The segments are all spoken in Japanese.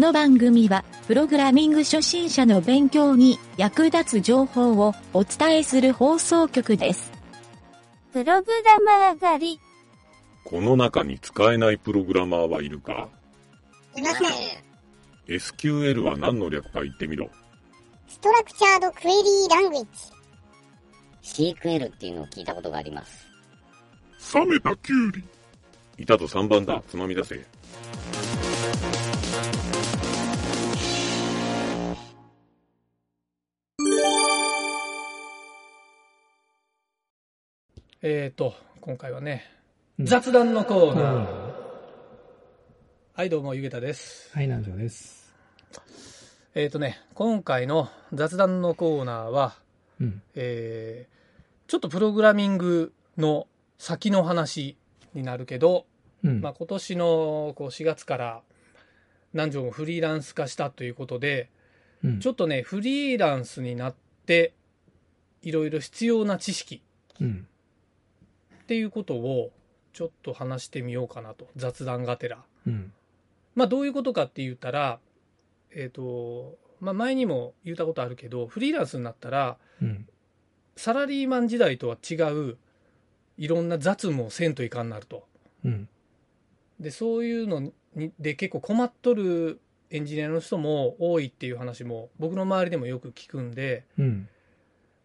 の番組は、プログラミング初心者の勉強に役立つ情報をお伝えする放送局です。プログラマー狩り。この中に使えないプログラマーはいるか？いません。?SQL は何の略か言ってみろ。ストラクチャードクエリーラングエッジ。CQL っていうのを聞いたことがあります。冷めたキュウリ。いたと3番だ。つまみ出せ。えーと、今回はね、うん雑談のコーナー。うんはい、どうも、ゆげたです。はい、南條です。えーとね、今回の雑談のコーナーは、うん。えーちょっとプログラミングの先の話になるけど、うん。まあ、今年のこう4月から南條もフリーランス化したということで、うんちょっとね、フリーランスになって、いろいろ必要な知識うん。っていうことをちょっと話してみようかなと雑談がてらうん。まあどういうことかって言ったらえっ、とまあ前にも言ったことあるけどフリーランスになったらうん。サラリーマン時代とは違ういろんな雑務をせんといかんなるとうん。でそういうのにで結構困っとるエンジニアの人も多いっていう話も僕の周りでもよく聞くんで、うん。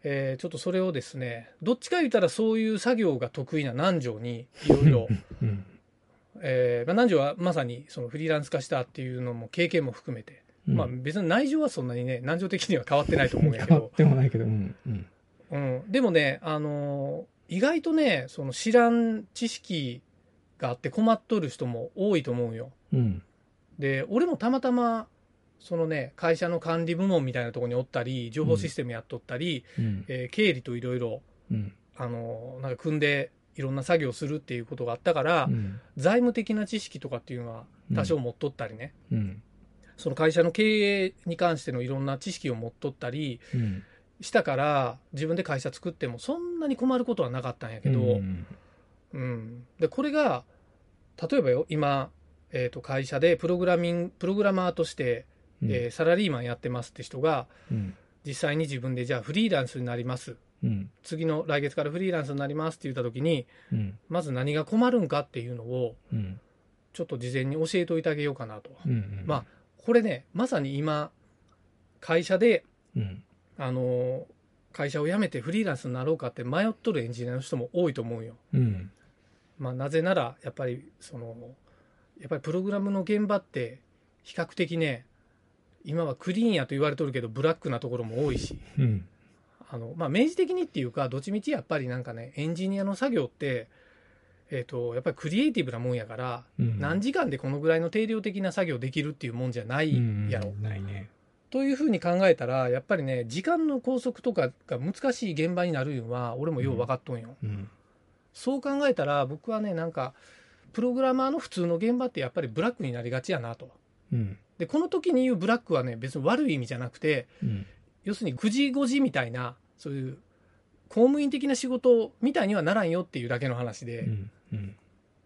えーちょっとそれをですねどっちか言ったらそういう作業が得意な南條にいろいろうん。えーまあ、南條はまさにそのフリーランス化したっていうのも経験も含めて、うんまあ別に内情はそんなにね南條的には変わってないと思うんやけ変わどっ、てもないけど、うん。うん。うん、でもね、あのー意外とねその知らん知識があって困っとる人も多いと思うよ。うん。で俺もたまたまそのね会社の管理部門みたいなところにおったり情報システムやっとったり、うん。えー経理といろいろうん。あのーなんか組んでいろんな作業するっていうことがあったから、うん。財務的な知識とかっていうのは多少持っとったりね、うん。その会社の経営に関してのいろんな知識を持っとったりうん。したから自分で会社作ってもそんなに困ることはなかったんやけど、うん。うんでこれが例えばよ今、えー、と会社でプログラミングプログラマーとして、えーサラリーマンやってますって人がうん。実際に自分でじゃあフリーランスになりますうん。次の来月からフリーランスになりますって言った時にうん。まず何が困るんかっていうのをうん。ちょっと事前に教えておいてあげようかなと。うん。まあこれねまさに今会社でうん。あの会社を辞めてフリーランスになろうかって迷っとるエンジニアの人も多いと思うよ。うん。まあ、なぜならやっぱりそのやっぱりプログラムの現場って比較的ね今はクリーンやと言われとるけどブラックなところも多いしうん。あの、まあ、明示的にっていうかどっちみちやっぱりなんかねエンジニアの作業って、えー、とやっぱりクリエイティブなもんやから、うん何時間でこのぐらいの定量的な作業できるっていうもんじゃないやろ。ないね。というふうに考えたらやっぱりね時間の拘束とかが難しい現場になるのは俺もよう分かっとんよ。うん。そう考えたら僕はねなんかプログラマーの普通の現場ってやっぱりブラックになりがちやなと。うん。でこの時に言うブラックはね別に悪い意味じゃなくてうん。要するに9時5時みたいなそういう公務員的な仕事みたいにはならんよっていうだけの話で,、うん。うん。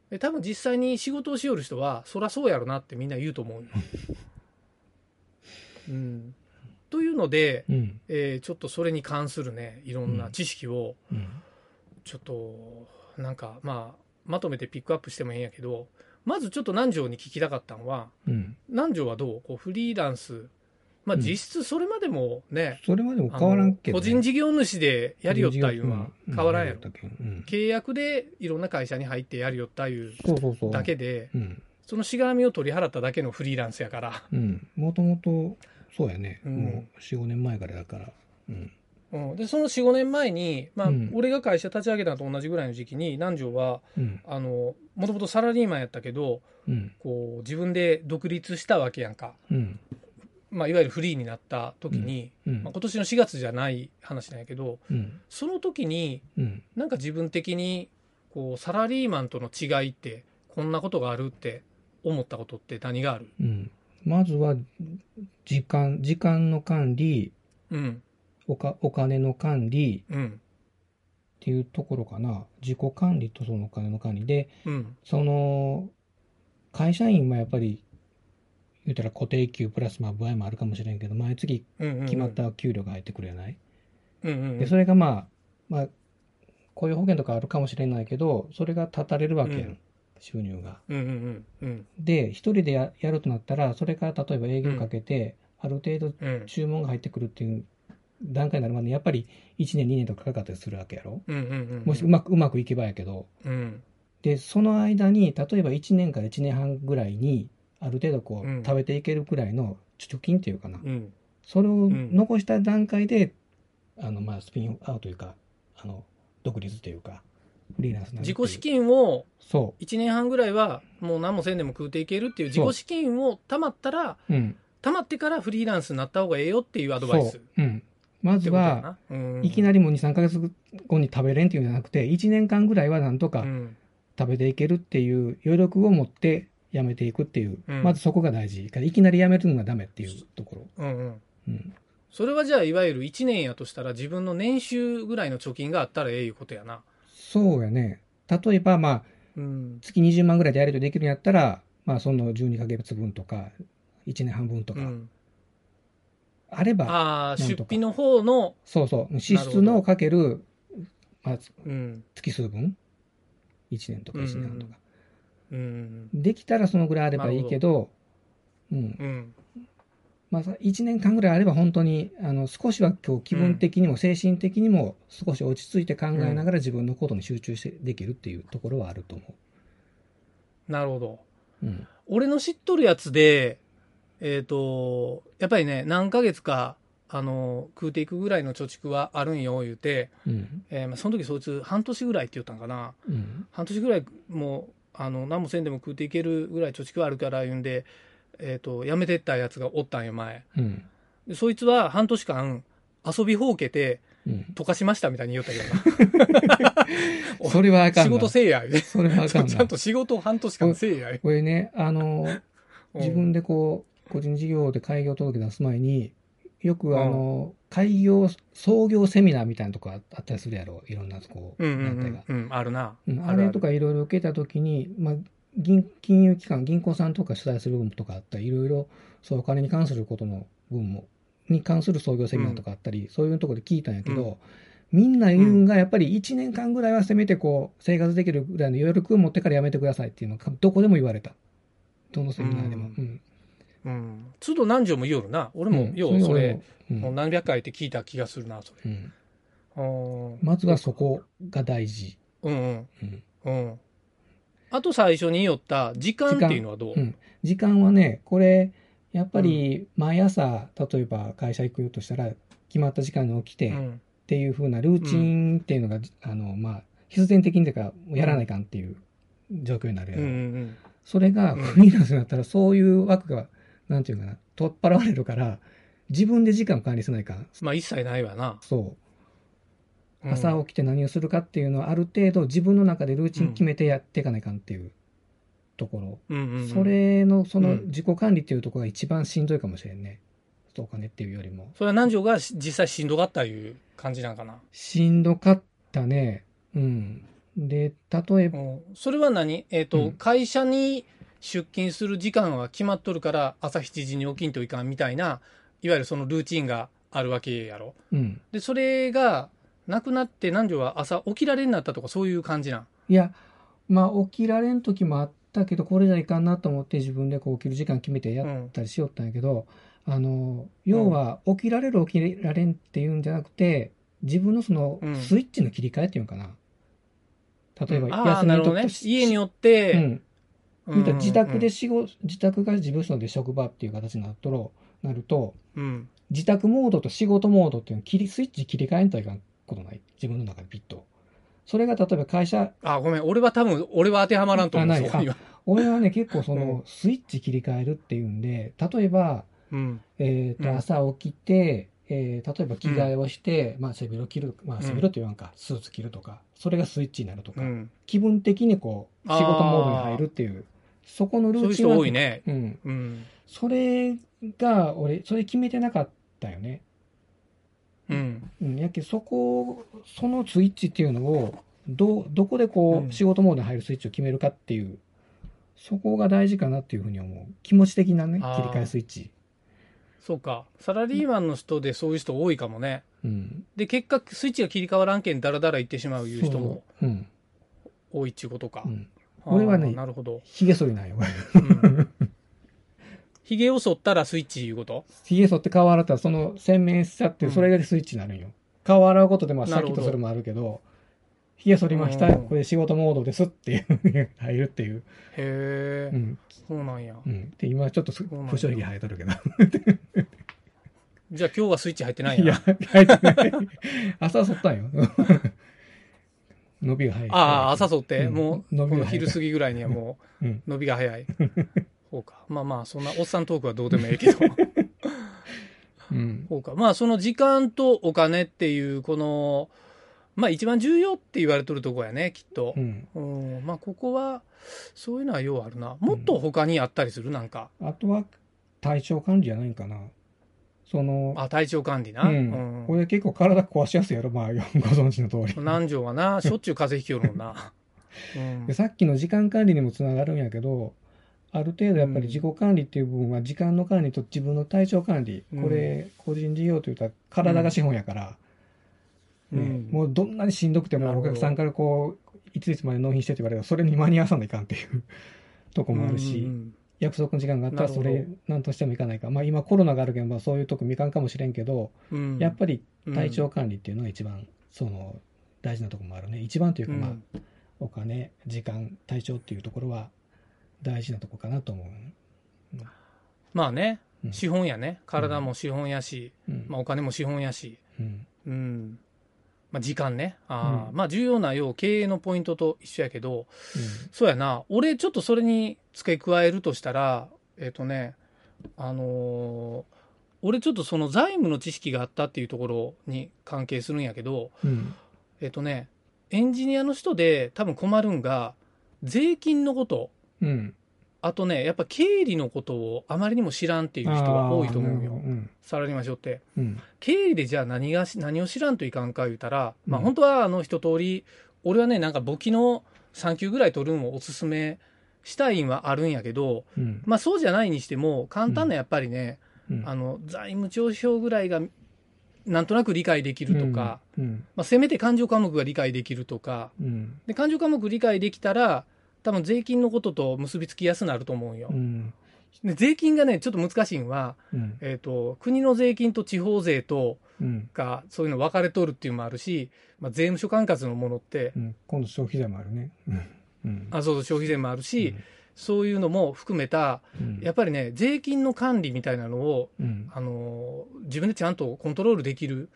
で多分実際に仕事をしよる人はそらそうやろなってみんな言うと思うよ。うん、というので、うん。えーちょっとそれに関するねいろんな知識を、うん。ちょっとなんかまあまとめてピックアップしてもいいんやけどまずちょっと南條に聞きたかったのはうん。南條はどう？こうフリーランスまあうん実質それまでもね、それまでも変わらんけどね。個人事業主でやりよったいうのはうん変わらんやろ、ううん。契約でいろんな会社に入ってやりよったいう。だけでうん。そのしがらみを取り払っただけのフリーランスやから、うん。もともと、そうやね。うんもう4、5年前からだから。うん。うん、でその45年前に、まあうん俺が会社立ち上げたのと同じぐらいの時期に南條はもともとサラリーマンやったけどうん。こう自分で独立したわけやんか、うん。まあ、いわゆるフリーになった時に、うんまあ、今年の4月じゃない話なんやけどうん。その時にうん。なんか自分的にこうサラリーマンとの違いってこんなことがあるって思ったことって何がある？うん。まずは、時間、時間の管理、うんおか、お金の管理うん。っていうところかな。自己管理とそのお金の管理で、うん。その、会社員はやっぱり、言ったら固定給プラスまあ部合もあるかもしれんけど、毎月うんうんうん。決まった給料が入ってくるやない、うんうんうん。で、それがまあ、まあ、雇用保険とかあるかもしれないけど、それが断たれるわけやん、うん。収入が。うんうんうんうん。で、一人でややるとなったら、それから例えば営業かけて、ある程度うん。注文が入ってくるっていう段階になるまでに、やっぱり1年、2年とかかかったりするわけやろ？うんうんうんもしうまくうまくいけばやけど。うんで、その間に、例えば1年から1年半ぐらいに、ある程度こう、うん食べていけるくらいの貯金っていうかな。うんそれをん残した段階で、あの、まあ、スピンアウトというか、あの、独立というか、フリーランス自己資金をそ1年半ぐらいはもう何もせんでも食うていけるっていう自己資金を貯まったらう。うん。貯まってからフリーランスになった方がええよっていうアドバイス。うん。まずは、いきなりもう2、3ヶ月後に食べれんっていうんじゃなくて、1年間ぐらいはなんとかうん食べていけるっていう余力を持ってやめていくっていう、うんまずそこが大事。いきなりやめるのがダメっていうところ。うんうんうん。それはじゃあいわゆる1年やとしたら自分の年収ぐらいの貯金があったらええいうことやな。そうやね。例えば、まあ、うん月20万ぐらいでやるとできるんやったら、まあ、その12ヶ月分とか、1年半分とか、うんあれば、あ出費の方の、そうそう、支出のかける、まあ、うん月数分 ?1 年とか1年半とか。うんできたらそのぐらいあればいいけど、うん。うんまあ、1年間ぐらいあれば本当に、あの、少しは今日気分的にも精神的にも少し落ち着いて考えながら自分のことに集中してできるっていうところはあると思なるほど。う。うん。俺の知っとるやつで、えっ、と、やっぱりね、何ヶ月か、あの、食うていくぐらいの貯蓄はあるんよ、言うて、うん。えーまあ、その時そいつ半年ぐらいって言ったんかな。うん。半年ぐらいもう、あの、何もせんでも食うていけるぐらい貯蓄あるから言うんで、えっ、と、辞めてったやつがおったんよ、前。うん。でそいつは半年間、遊びほうけて、うん。溶かしましたみたいに言ったけどな。それはあかん仕な。事せえや、それはあかんな ちゃん。と仕事を半年間せえや。これね、あの、うん自分でこう、個人事業で開業届出す前に、よくあの、開業、創業セミナーみたいなとこあったりするやろ。いろんな、こう、うんうん団体が。うん、うん、あるな。うん、あれとかいろいろ受けたときに、まあ、銀金融機関、銀行さんとか主催する部分とかあったり、いろいろ、そう、お金に関することの分も、に関する創業セミナーとかあったり、そういうところで聞いたんやけど、みんな言うんが、やっぱり1年間ぐらいはせめてこう、生活できるぐらいの余力を持ってからやめてくださいっていうのが、どこでも言われた。どのセミナーでも。ううん。うん。都度何条も言おるな。俺も、うんよう、それ、うんもう何百回って聞いた気がするな、それ。まずはそこが大事。うんうん。うんうん。あと最初に言った時間っていうのはどう？うん、時間はね、これ、やっぱり毎朝、例えば会社行くとしたら、決まった時間に起きて、っうん。ていう風なルーチンっていうのが、あの、まあ、必然的にというか、やらないかんっていう状況になるやろ。うんうんそれがうんフリーランスになったら、そういう枠が、なんていうかな、取っ払われるから、自分で時間を管理せないかん。まあ一切ないわな。そう。うん朝起きて何をするかっていうのは、ある程度自分の中でルーチン決めてやっていかないかんっていうところ。うんうんうんそれの、そうのん自己管理っていうところが一番しんどいかもしれんね。お金っていうよりも。それは南條がし実際しんどかったいう感じなんかな？しんどかったね。うん。で、例えば、うんそれは何？えっ、と、うん会社に出勤する時間は決まっとるから朝7時に起きんといかんみたいな、いわゆるそのルーチンがあるわけやろ。うん。で、それがなくなって南條は朝起きられになったとかそういう感じなん？いや、まあ、起きられん時もあったけど、これじゃいかんなと思って自分でこう起きる時間決めてやったりしよったんやけど、あの、要は、起きられる起きられんっていうんじゃなくて、自分のそのうんスイッチの切り替えっていうのかな。例えば、休みのなるほどね時と。家によって、うん。うん言うたら自宅で仕事、自宅が事務所で職場っていう形になっとろなると、うん。自宅モードと仕事モードっていうのを切り、スイッチ切り替えんといかんことない。自分の中でピッと。それが例えば会社、あ、ごめん。俺は多分、俺は当てはまらんと思う。あないそこには俺はね、結構そうんの、スイッチ切り替えるっていうんで、例えば、うん。えっ、と、うん朝起きて、えー例えば着替えをして、まあ背広着る、まあ背広って言わんか、スーツ着るとか、それがスイッチになるとか、うん。気分的にこう、仕事モードに入るっていう、そこのルそういうーチンは人多いね。うん。うん。それが、俺、それ決めてなかったよね。うん。うん。やけどそこ、そのスイッチっていうのを、ど、どこでこう仕事モードに入るスイッチを決めるかっていう、そこが大事かなっていうふうに思う。気持ち的なね、切り替えスイッチ。そうか。サラリーマンの人でそういう人多いかもね。うん。で、結果、スイッチが切り替わらんけん、だらだら言ってしまういう人も。多いっちゅうことか。うん。俺はねなるほど。髭剃りなんよ。うん。ひげを剃ったらスイッチいうこと？髭剃って顔洗ったら、その洗面しちゃって、うんそれがスイッチになるんよ。顔洗うことで、まあ、シなるほどャキッとするもあるけど、髭剃りました、うんこれ仕事モードですっていう、入るっていう。へえ、うん。そうなんや。うん。で、今ちょっと不祥髭生えとるけど。じゃあ今日はスイッチ入ってないんいや、や。生えてない。朝剃ったんよ。伸びが早い。ああ、朝剃って、うんもう、この昼過ぎぐらいにはもう伸びが早い。そうか。まあまあ、そんなおっさんトークはどうでもええけど。うん。そうか。まあ、その時間とお金っていう、この、まあ一番重要って言われとるとこやね、きっとう。ん。うん。まあここは、そういうのはようあるな。もっと他にあったりする？なんか。あとは、体調管理じゃないんかな。その、あ、体調管理な？う。うんん。これ結構体壊しやすいやろ、まあ、ご存知の通り。南條はな、しょっちゅう風邪ひきよるもんな。うん で。さっきの時間管理にもつながるんやけど、ある程度やっぱり自己管理っていう部分は、時間の管理と自分の体調管理、うんこれ、個人事業というと体が資本やから、ねうんもうどんなにしんどくてもお客さんからこう、いついつまで納品してって言われたら、それに間に合わさないかんっていうとこもあるし、うん約束の時間があったらそれ何としてもいかないか。まあ今コロナがあるけど、まあそういうとこ見かんかもしれんけど、うんやっぱり体調管理っていうのが一番、その、大事なところもあるね。一番というか、まあ、うんお金、時間、体調っていうところは大事なところかなと思う。まあねう、ん資本やね。体も資本やし、うん。まあお金も資本やし、うん。うん。まあ時間ね。ああ、うんまあ重要な要、経営のポイントと一緒やけど、そうやな。俺ちょっとそれに付け加えるとしたら、えっ、とね、あのー俺ちょっとその財務の知識があったっていうところに関係するんやけど、うん。えっ、とね、エンジニアの人で多分困るんが、税金のこと、うん。あとね、やっぱ経理のことをあまりにも知らんっていう人が多いと思うよ。ん。サラリーマンしょって。うん。経理でじゃあ何がし、何を知らんといかんか言うたら、まあうん本当はあの一通り、俺はね、なんか簿記の3級ぐらい取るんをおすすめしたいんはあるんやけど、うん。まあそうじゃないにしても、簡単なやっぱりね、うん。あの、財務帳表ぐらいが、なんとなく理解できるとか、うん。まあせめて勘定科目が理解できるとか、うん。で、勘定科目理解できたら、多分税金のことと結びつきやすくなると思うよう。ん。で税金がね、ちょっと難しいんは、うん。えっ、と、国の税金と地方税と、うん。が、そういうの分かれとるっていうのもあるし、まあ、税務署管轄のものって、うん。今度消費税もあるね。あ、そうそう、消費税もあるし、そういうのも含めた、うん、やっぱりね、税金の管理みたいなのを、うん。あのー自分でちゃんとコントロールできる。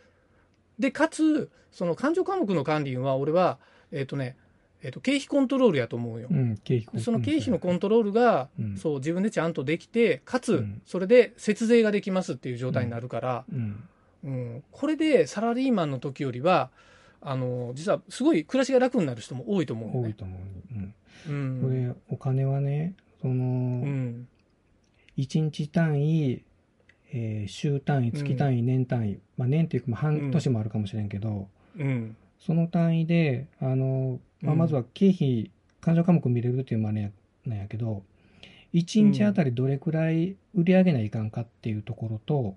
で、かつ、その勘定科目の管理は、俺は、えっ、とね、えっ、と、経費コントロールやと思うよ。うん。経費でその経費のコントロールが、うんそう、自分でちゃんとできて、かつうん、それで節税ができますっていう状態になるから、うん。うん、これでサラリーマンの時よりは、あの、実はすごい暮らしが楽になる人も多いと思うよね。多いと思う。うん。うん。これ、お金はね、その、うん。1日単位、えー週単位、月単位、年単位、まあ年っていうかまあ半年もあるかもしれんけど、うん。その単位で、あの、まあ、うんまずは経費、勘定科目見れるっていうのもあれなんやけど、1日あたりどれくらい売り上げないかんかっていうところと、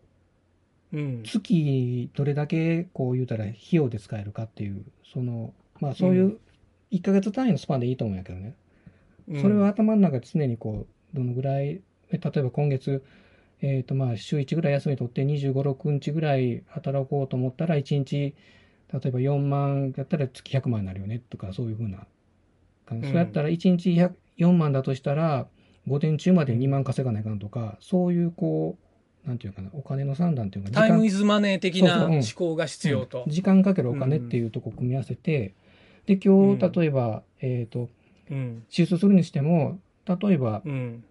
うん。月どれだけこう言うたら費用で使えるかっていう、その、まあそういうう1ヶ月単位のスパンでいいと思うんやけどね。それは頭の中で常にこう、どのぐらい、え例えば今月、えっ、とまあ週1ぐらい休み取って25、6日ぐらい働こうと思ったら1日、例えば4万やったら月100万になるよねとかそういうふうな感じ。うんそうやったら1日100 4万だとしたら、午前中まで2万稼がないかんとか、そういうこう、なんていうかな、お金の算段っていうか、タイムイズマネー的な思考が必要とうん。時間かけるお金っていうとこを組み合わせて、で、今日、うん例えば、えっ、と、うん。支出するにしても、例えば、うん。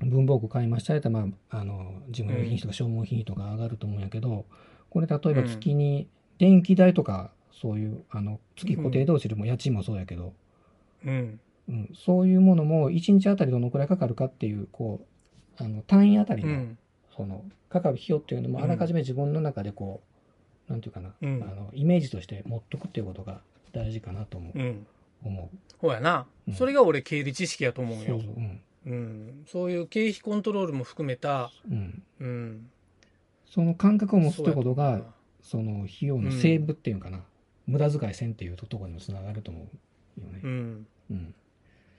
文房具買いましたやったら、まあ、あの、事務用品費とか消耗品費とか上がると思うんやけど、これ例えば月に電気代とか、そういう、あの、月固定同士でも家賃もそうやけど、うん。うん、そういうものも1日あたりどのくらいかかるかっていう、こう、あの、単位あたりの、うん。その、かかる費用っていうのもあらかじめ自分の中でこう、なんていうかな、うんあの、イメージとして持っとくっていうことが大事かなと思う。うん。思う。ほうやなうん。それが俺経理知識やと思うよそう。そう、うん。うん、そういう経費コントロールも含めた、うん。うん、その感覚を持つってことがその費用のセーブっていうかな、無駄遣いせんっていうところにもつながると思うよね。うん、うん。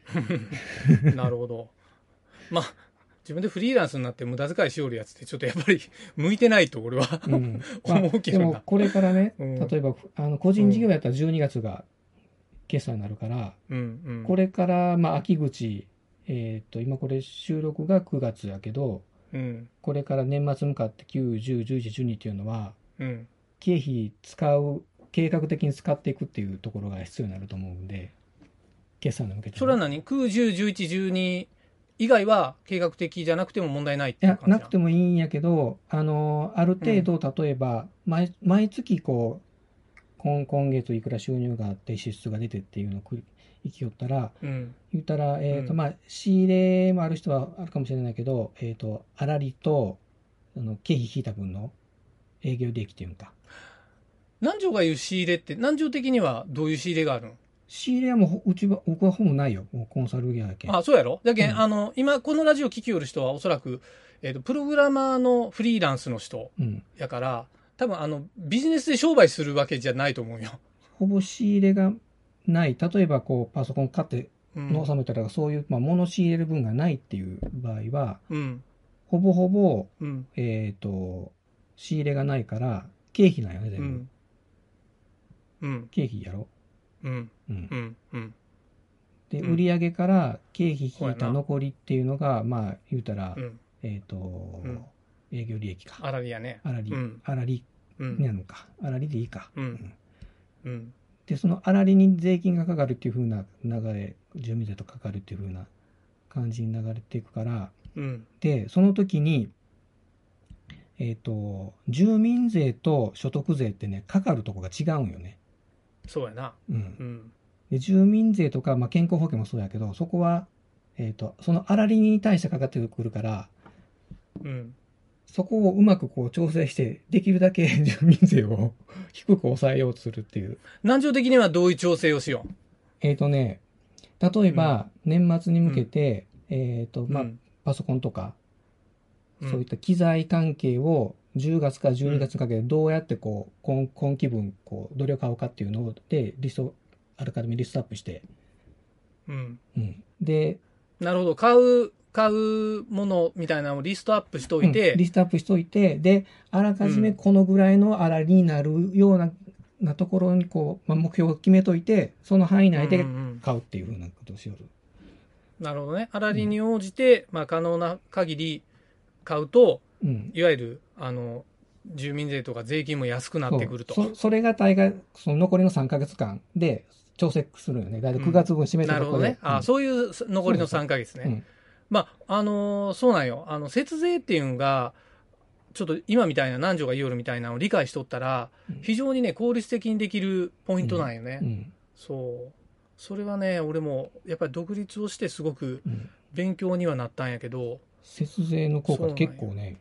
なるほど。まあ、自分でフリーランスになって無駄遣いしおるやつってちょっとやっぱり 向いてないと俺は、うん。ま あ思うけどな。でもこれからね、うん。例えばあの個人事業やったら12月が決算になるから、うんうん、これからまあ秋口、えー、と今これ収録が9月やけどうん、これから年末向かって9、10、11、12っていうのはうん、経費使う計画的に使っていくっていうところが必要になると思うんで決算に向けてね、それは何 ?9、10、11、12以外は計画的じゃなくても問題ないっていう感じなくてもいいんやけど、あのある程度、例えば毎、毎月こう今、今月いくら収入があって、支出が出てっていうのをくいきよったら、うん、言ったら、えーとうん。まあ、仕入れもある人はあるかもしれないけど、えー、と粗利とあの経費引いた分の営業利益っていうのか、南條が言う仕入れって、南條的にはどういう仕入れがあるん仕入れはもうほ、うちは、僕はほぼないよ、もうコンサル業やけん。あ、そうやろ？だけん、うんあの、今このラジオ聞きよる人はおそらく、えっ、と、プログラマーのフリーランスの人うん、やから、多分あの、ビジネスで商売するわけじゃないと思うよ。ほぼ仕入れがない、例えばこうパソコン買ってうん。納めたら、そういう、まあ、物仕入れる分がないっていう場合は、うん。ほぼほぼ、うん。えっ、と、仕入れがないから、経費なんよね、全部。経費やろ？うん。うんう。ん。うん。で、うん売上から経費引いた残りっていうのが、まあ、言うたら、うん。えっ、と、ん営業利益か。あらりやね。粗利、うん粗利うん。なのか。粗利でいいか。うんうん。で、その粗利に税金がかかるっていう風な流れ、住民税とかかるっていう風な感じに流れていくから、うん。で、その時に、えっ、と、住民税と所得税ってね、かかるとこが違うんよね。そうやな。うんう。ん。で住民税とか、まあ、健康保険もそうやけど、そこは、えっ、と、その粗利に対してかかってくるから、うん。そこをうまくこう調整して、できるだけ 住民税を 低く抑えようとするっていう。南條的にはどういう調整をしよえっ、とね、例えば、年末に向けて、えっ、と、う。まあ、うんパソコンとか、うんそういった機材関係を10月から12月にかけてどうやってこう、今今期分、こう、どれを買うかっていうので、リスト、あらかじめリストアップして、うん。うん。で、なるほど。買う、買うものみたいなのをリストアップしといてうん、リストアップしといて、で、あらかじめこのぐらいの粗利になるような、なところにこう、まあ、目標を決めといて、その範囲内でうんうん買うっていうふうなことをしよる。なるほどね。粗利に応じて、まあ、可能な限り買うと、うん。いわゆる、あの、住民税とか税金も安くなってくると。そうそそれが大概、その残りの3ヶ月間で調整するよね。だいたい9月分締めたところで。なるほどね。あ、うんそういう残りの3ヶ月ね。うんまあ、あのーそうなんよ。あの、節税っていうのが、ちょっと今みたいな、南條が言いよるみたいなのを理解しとったらうん、非常にね、効率的にできるポイントなんよね。うんそう。それはね、俺も、やっぱり独立をしてすごくうん勉強にはなったんやけど、節税の効果って結そう構ね、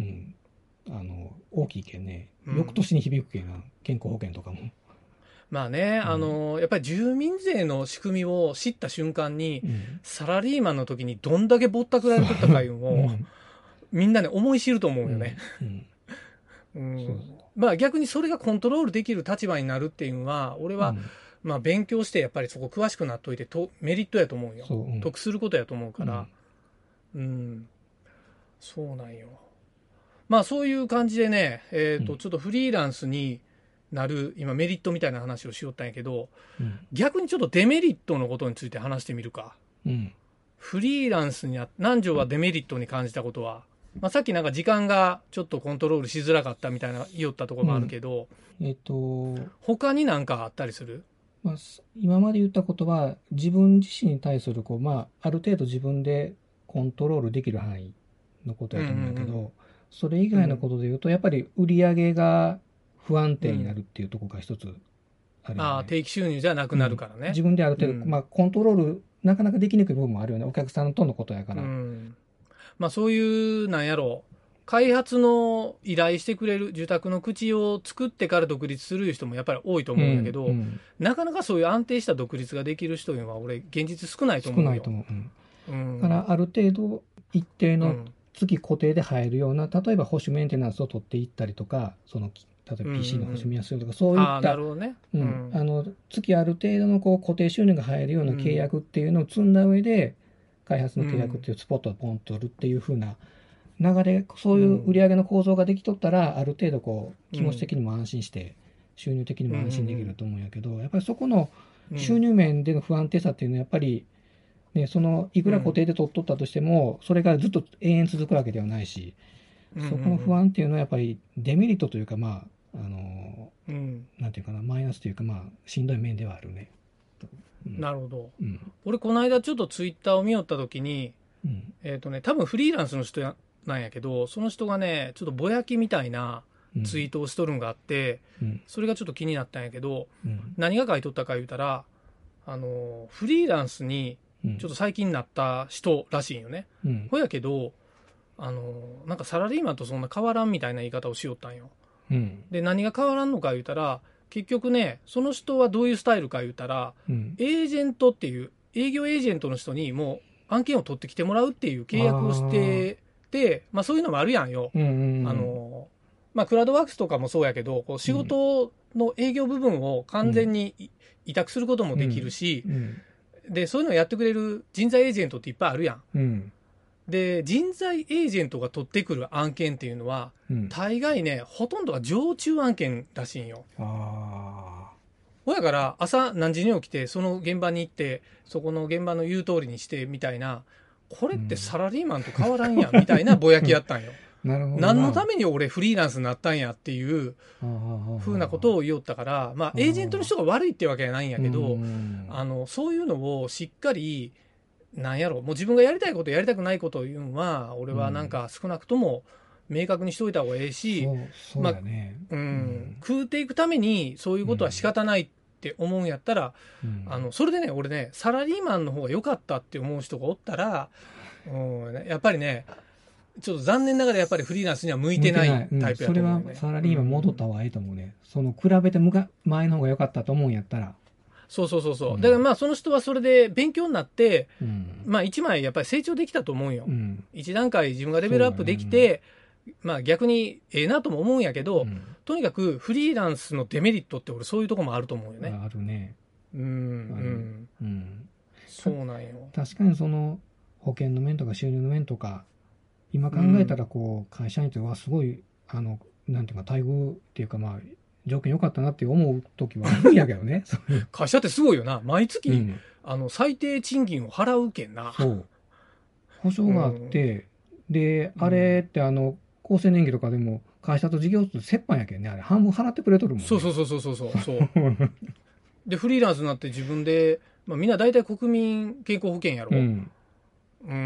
うん、あの、大きいけんね、うん。翌年に響くけんな、健康保険とかも。まあね、うん。あのーやっぱり住民税の仕組みを知った瞬間に、うん。サラリーマンの時にどんだけぼったくられとったかいうのを、みんなね、思い知ると思うよね。まあ逆にそれがコントロールできる立場になるっていうのは、俺は、まあ勉強してやっぱりそこ詳しくなっといてとメリットやと思うよ。得することやと思うから。うん。そうなんよ。まあそういう感じでね、えっ、と、うん。ちょっとフリーランスになる、今メリットみたいな話をしよったんやけど、うん。逆にちょっとデメリットのことについて話してみるか。うん。フリーランスにあ、南條はデメリットに感じたことは、まあさっきなんか時間がちょっとコントロールしづらかったみたいな言おったところもあるけど、えっ、と、他になんかあったりする？まあ、す今まで言ったことは、自分自身に対するこう、まあ、ある程度自分でコントロールできる範囲のことやと思うんだけど、うんうんそれ以外のことで言うと、やっぱり売り上げが不安定になるっていうところが一つあるよね、ああ、定期収入じゃなくなるからね。自分である程度、うんまあ、コントロール、なかなかできにくい部分もあるよね。お客さんとのことやから。うん。まあそういう、なんやろう、開発の依頼してくれる住宅の口を作ってから独立する人もやっぱり多いと思うんだけど、うんなかなかそういう安定した独立ができる人には俺現実少ないと少思うよ。ないと思う。うんうんだからある程度一定のうん月固定で入るような、例えば保守メンテナンスを取っていったりとか、その例えば PC の保守見やすいとか、そういった月ある程度のこう固定収入が入るような契約っていうのを積んだ上で、開発の契約っていうスポットをポンと取るっていう風な流れ、そういう売り上げの構造ができとったら、ある程度こう気持ち的にも安心して、収入的にも安心できると思うんやけど、やっぱりそこのうん。収入面での不安定さっていうのはやっぱり、ね、そのいくら固定で取っとったとしても、それがずっと永遠続くわけではないし、そこの不安っていうのはやっぱりデメリットというか、まあ、あの、うんなんていうかな、マイナスというか、まあ、しんどい面ではあるね。うんなるほど。うん。俺、この間ちょっとツイッターを見よったときに、うん。えっ、とね、多分フリーランスの人やなんやけど、その人がね、ちょっとぼやきみたいなうんツイートをしとるんがあって、うん。それがちょっと気になったんやけど、うん。何が書いとったか言うたら、あの、フリーランスにうん。ちょっと最近なった人らしいんよね。うん。ほやけど、あの、なんかサラリーマンとそんな変わらんみたいな言い方をしよったんよ。うん。で、何が変わらんのか言うたら、結局ね、その人はどういうスタイルか言うたら、うん。エージェントっていう、営業エージェントの人にもう案件を取ってきてもらうっていう契約をしてて、まあそういうのもあるやんよ。うん。うん。あ、の、まあクラウドワークスとかもそうやけど、こう仕事の営業部分を完全にい委託することもできるし、うん。で、そういうのをやってくれる人材エージェントっていっぱいあるやん。うん。で、人材エージェントが取ってくる案件っていうのは、うん。大概ね、ほとんどが常駐案件らしいんよ。あほやから、朝何時に起きて、その現場に行って、そこの現場の言う通りにしてみたいな、これってサラリーマンと変わらんやん、みたいなぼやきやったんよ。何のために俺フリーランスになったんやっていうふうなことをを言おったから、まあ、エージェントの人が悪いってわけじゃないんやけど、あの、の、そういうのをしっかり、なんやろ、もう自分がやりたいことやりたくないことを言うのは、俺はなんか少なくとも明確にしといた方がええし、そう、そうん。うん。食うていくためにそういうことは仕方ないって思うんやったら、うん。あの、それでね、俺ね、サラリーマンの方が良かったって思う人がおったら、うん、やっぱりね、ちょっと残念ながらやっぱりフリーランスには向いてないタイプやと思うよんそれはね。サラリーマン戻った方がいいと思うね。その、比べてむか前の方が良かったと思うんやったら。そうそうそうそうう。んだからまあその人はそれで勉強になって、うん。まあ一枚やっぱり成長できたと思うよ。うん。一段階自分がレベルアップできて、まあ逆にええなとも思うんやけど、うんとにかくフリーランスのデメリットって俺そういうとこもあると思うよね。あるね。うん、うん。うん。そうなんよ。確かにその保険の面とか収入の面とか今考えたらこう会社員ってはすごいあのなんていうか待遇っていうかまあ条件良かったなって思う時はあるんやけどね。会社ってすごいよな。毎月、うん、あの、最低賃金を払うけんな。そう保証があって、であれってあの厚生年金とかでも会社と事業と折半やけんねあれ半分払ってくれとるもんね。そうそうそうそうそうそう。で、フリーランスになって自分で、まあみんな大体国民健康保険やろ。ううん。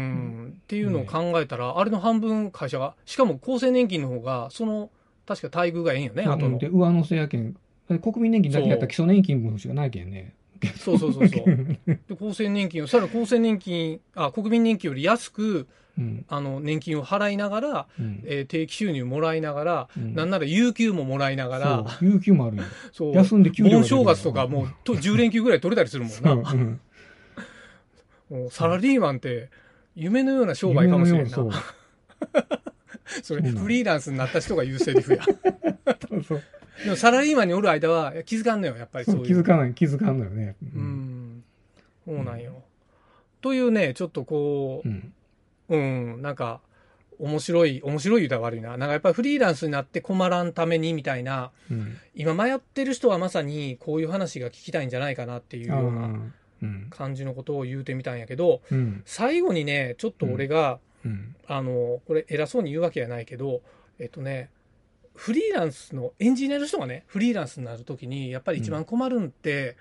ん。っていうのを考えたら、あれの半分会社が、しかも厚生年金の方が、その、確か待遇がええんよね、あとので。上乗せやけん国民年金だけやったら基礎年金分しかないけんね。そうそうそうそう。で、厚生年金を、さらに厚生年金、あ、国民年金より安く、うんあの、年金を払いながら、うんえー定期収入もらいながら、うんなんなら有給ももらいながら、有給もあるよ。そう。休んで給料が盆正月とかもうと10連休ぐらい取れたりするもんな。うんもうサラリーマンって夢のような商売かもしれんな。それフリーランスになった人が言うセリフや。でもサラリーマンにおる間は気づかんのよ、やっぱりそそうういう。気づかない、気づかんのよね。う。ん。そうなんよ。というね、ちょっとこうん。う、うん、なんか、面白い、面白い言うたら悪いな。なんかやっぱりフリーランスになって困らんためにみたいな、うん。今迷ってる人はまさにこういう話が聞きたいんじゃないかなっていうようなうん。感じのことを言うてみたんやけど、うん。最後にね、ちょっと俺が、うん。あの、これ偉そうに言うわけじゃないけど、えっとね、フリーランスのエンジニアの人がね、フリーランスになるときに、やっぱり一番困るんって、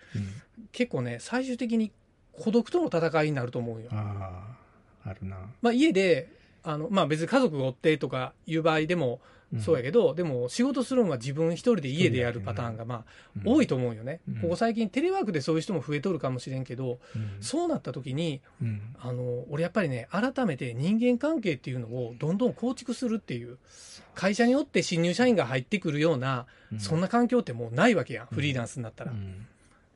結構ね、最終的に孤独との戦いになると思うよ。あるな。まあ家で、あの、まあ別に家族がおってとかいう場合でもそうやけど、でも仕事するのは自分一人で家でやるパターンがまあ多いと思うよね。うんここ最近テレワークでそういう人も増えとるかもしれんけど、うん。そうなった時に、うん。あの、俺やっぱりね、改めて人間関係っていうのをどんどん構築するっていう、会社によって新入社員が入ってくるような、そんな環境ってもうないわけやん、フリーランスになったら。うん。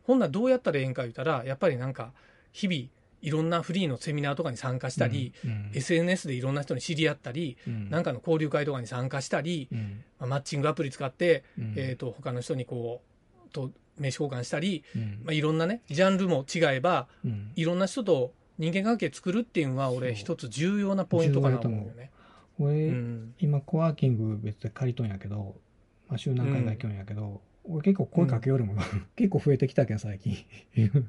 ほんならどうやったらええんか言うたら、やっぱりなんか、日々、いろんなフリーのセミナーとかに参加したり、うん SNS でいろんな人に知り合ったり、うん。なんかの交流会とかに参加したり、うん。まあマッチングアプリ使って、うん。えー、と他の人にこうと名刺交換したり、うん。まあ、いろんなねジャンルも違えばうん。いろんな人と人間関係作るっていうのは俺一つ重要なポイントかなと思うよね。俺、うん。今コワーキング別で借りとんやけど、まあ、週何回か行きょんやけど、俺結構声かけよるもん、結構増えてきたけん最近。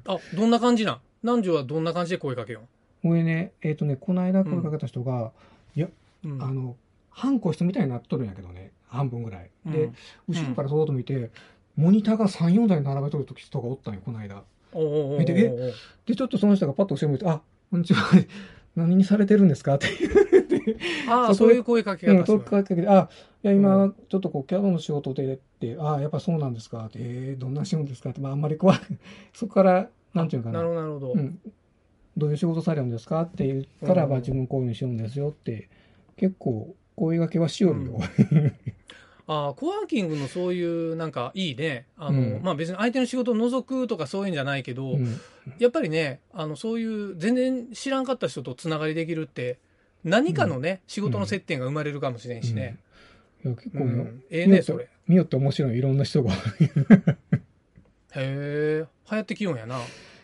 あどんな感じなん？南條はどんな感じで声かけよ俺ねえっ、とねこの間声かけた人が、う、うん。あの半個室みたいになっとるんやけどね。半分ぐらい。うん。で、後ろからそうと見て、モニターが34台並べとる人がおったんよこの間。おてえ？でちょっとその人がパッと後ろ向いて「あこんにちは。何にされてるんですか?」って言ってああそういう声かけうん、方するとかけて、あ、いや、今、ちょっとこう、キャドの仕事でって、あやっぱそうなんですかって、えー、どんな仕事ですかって、まあ、あんまり怖い。そこから、なんていうのかな。なるほどなるほど、うん。どういう仕事されるんですか？って言ったら、うんまあ、自分こういうのしようんですよって、結構、声掛けはしよるよ。ああコワーキングのそういうなんかいいねあの、うんまあ別に相手の仕事を除くとかそういうんじゃないけど、うん。やっぱりねあのそういう全然知らんかった人とつながりできるって何かのね、仕事の接点が生まれるかもしれんしね、いや、結構ええねそれ。へ見よって面白い、いろんな人が。え。流行ってきよんやな。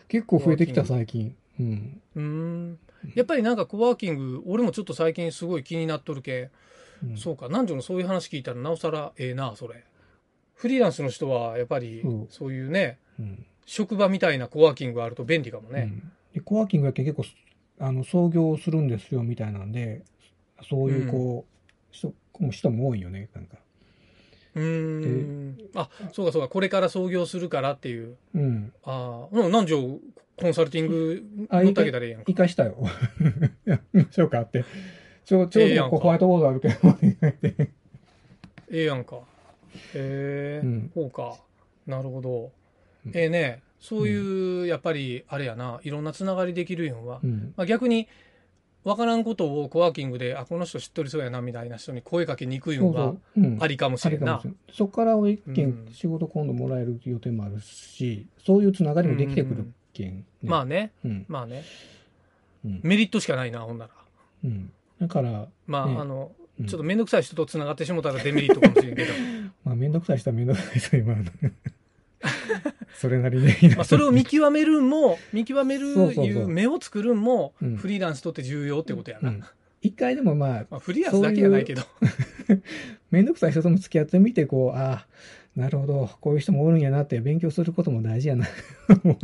結構増えてきた、最近。うん。うーん。やっぱりなんかコワーキング俺もちょっと最近すごい気になっとるけ。んうん。そうか。南條のそういう話聞いたらなおさらええなそれ。フリーランスの人はやっぱりう。んそういうねうん。職場みたいなコワーキングがあると便利かもね、うん。でコワーキングやけん結構あの創業するんですよみたいなんでそういうこう、人も人も多いよねなんか。うーん。あそうかそうか。これから創業するからっていう。うん。ああうん南條コンサルティングあ乗ってあげたらええやんか。生かしたよ。や見ましょうかって。ちょちょうどこうホワイトボードあるけどええやんか。へえ、うん。そうか。なるほど。うん。ええねそういう、やっぱりあれやな。いろんなつながりできるんは、うん。まあ、逆に分からんことをコワーキングであこの人知っとりそうやなみたいな人に声かけにくいのがありかもしれんな。そこから一件うん。仕事今度もらえる予定もあるし、そういうつながりもできてくるけん、ね。まあね。うん。まあね。うん。メリットしかないなほんなら。うん、だから、まあ、ね。あのうん。ちょっと面倒くさい人とつながってしもたらデメリットかもしれんけど。まあ、めんどくさい人はめんどくさい人今の それなりに。まあそれを見極めるんも見極めるいう目を作るんもうん。フリーランスとって重要ってことやな、うん。一回でもまあまあ、フリーランスだけやないけど。めんどくさい人とも付き合ってみてこうああなるほど。こういう人もおるんやなって勉強することも大事やな。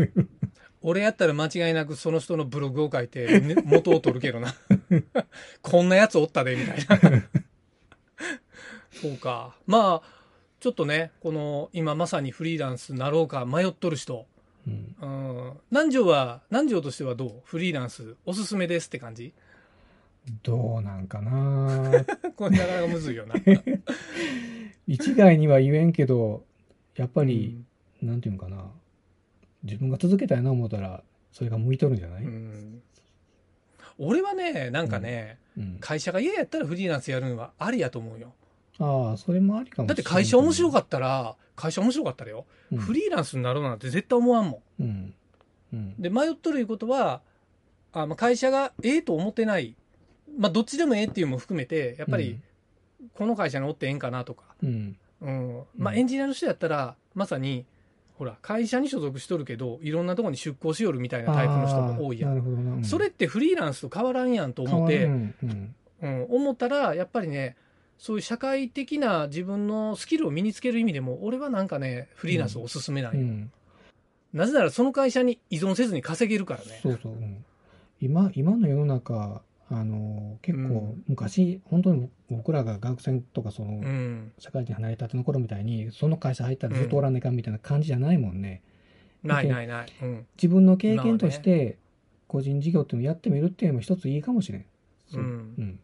俺やったら間違いなくその人のブログを書いて、ね元を取るけどな。こんなやつおったでみたいな。そうか。まあちょっとねこの今まさにフリーランスなろうか迷っとる人。うん。うん。南條は南條としてはどう？フリーランスおすすめですって感じ？どうなんかな。これなかなかむずいよな。一概には言えんけどやっぱり、なんていうのかな。自分が続けたいな思ったらそれが向いとるんじゃない、ううん。ん俺はねなんかね、会社が嫌やったらフリーランスやるのはありやと思うよああそれもありかもだって会社面白っかったら会社面白かったらよ、た、フリーランスになろうなんて絶対思わんもん。うん。うん。で迷っとるいうことはあ、まあ、会社がええと思ってない、まあ、どっちでもええっていうのも含めてやっぱりこの会社におってええんかなとか、うん。うん。まあ、うんエンジニアの人やったらまさにほら会社に所属しとるけどいろんなところに出向しよるみたいなタイプの人も多いやん。うん。それってフリーランスと変わらんやんと思って、うん。うん、思ったらやっぱりねそういう社会的な自分のスキルを身につける意味でも俺はなんかねフリーランスおすすめなんよ、うん。なぜならその会社に依存せずに稼げるからね。そうそう、うん。今今の世の中あの結構うん。昔、本当に僕らが学生とかその、うん。社会人離れたての頃みたいにその会社入ったらずっとおらんねえかんみたいな感じじゃないもんね、ないないない、うん。自分の経験として個人事業っていうのをやってみるっていうのも一ついいかもしれん。うん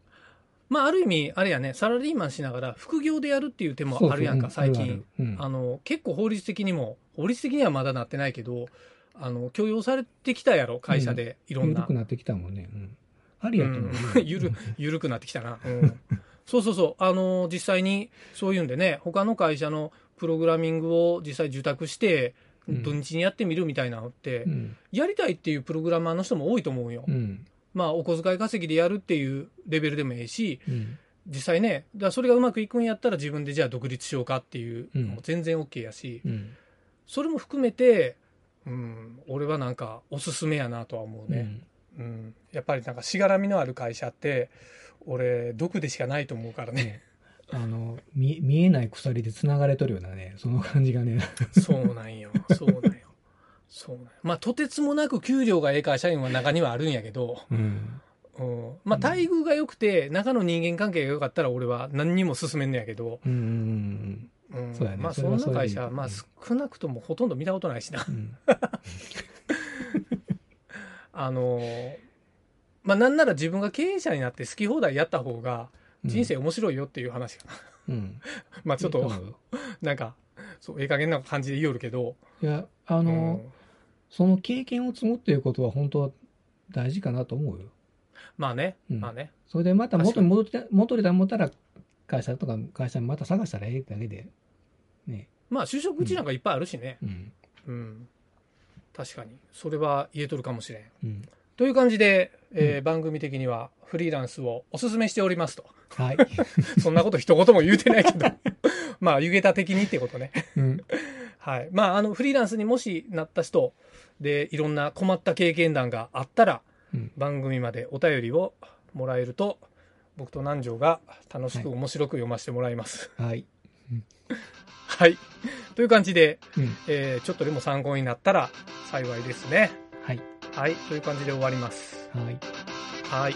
まあある意味あれやねサラリーマンしながら副業でやるっていう手もあるやんか最近。うん。あの結構法律的にも法律的にはまだなってないけどあの許容されてきたやろ会社でいろんな。緩くなってきたもんね、うん、ありやと思う、うん。ゆる緩くなってきたな、うん、そうそうそう。あの実際にそういうんでね他の会社のプログラミングを実際受託してうん。土日にやってみるみたいなのって、うん。やりたいっていうプログラマーの人も多いと思うよ。うん。まあ、お小遣い稼ぎでやるっていうレベルでもいいし、うん。実際ね、だそれがうまくいくんやったら自分でじゃあ独立しようかっていうのも全然 OK やし、うん。それも含めて、うん、俺はなんかおすすめやなとは思うね。うん。やっぱりなんかしがらみのある会社って、俺、毒でしかないと思うからね。ねあの、見、見えない鎖で繋がれとるようなね、その感じがね。そうなんよ。そうなんよ。そう。まあ、とてつもなく給料がええ会社員は中にはあるんやけど、うん。うん、まあ、待遇が良くて、中の人間関係が良かったら俺は何にも進めんねやけど、うんうんうん、そうやねまあ、そんな会社、まあ、少なくともほとんど見たことないしなう。ん。あのーまあ、なんなら自分が経営者になって好き放題やった方が、人生面白いよっていう話かな。うん。まあ、ちょっとなんか、そう、ええ加減な感じで言いよるけど、いや、ああの、その経験を積むっていうことは本当は大事かなと思うよ。まあね、うんまあね。それでまた元にに戻って、元にた思ったら、会社とか会社にまた探したらええだけで、ね。まあ、就職口なんかいっぱいあるしね。うん。うん。確かに。それは言えとるかもしれん。うん。という感じで、えーうん番組的にはフリーランスをお勧めしておりますと。はい。そんなこと一言も言うてないけど。まあ、湯桁的にってことね。うん。はい。まあ、あの、フリーランスにもしなった人で、いろんな困った経験談があったら、うん番組までお便りをもらえると、僕と南條が楽しくはい面白く読ませてもらいます。はい。はい。という感じで、うん。えーちょっとでも参考になったら幸いですね。はい。はい。という感じで終わります。はい。はい。